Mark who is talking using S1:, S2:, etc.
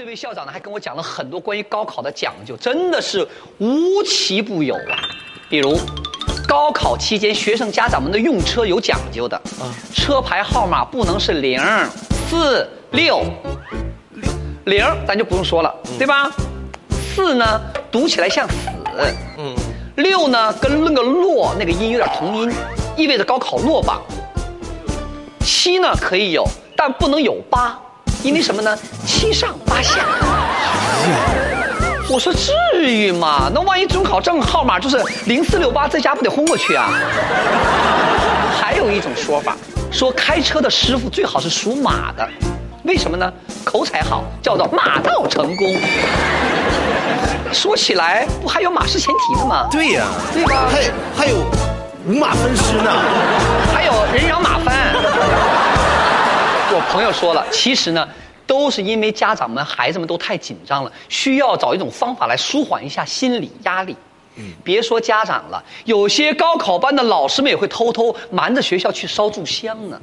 S1: 这位校长呢还跟我讲了很多关于高考的讲究，真的是无奇不有啊。比如，高考期间学生家长们的用车有讲究的，啊，车牌号码不能是零、四、六。零咱就不用说了，对吧？四呢读起来像死，嗯。六呢跟那个落那个音有点同音，意味着高考落榜。七呢可以有，但不能有八。因为什么呢？七上八下。我说至于吗？那万一准考证号码就是零四六八，在家不得昏过去啊？还有一种说法，说开车的师傅最好是属马的，为什么呢？口才好，叫做马到成功。说起来，不还有马失前蹄的吗？
S2: 对呀，
S1: 对吧？
S2: 还还有五马分尸呢，
S1: 朋友说了，其实呢，都是因为家长们、孩子们都太紧张了，需要找一种方法来舒缓一下心理压力。嗯，别说家长了，有些高考班的老师们也会偷偷瞒着学校去烧炷香呢。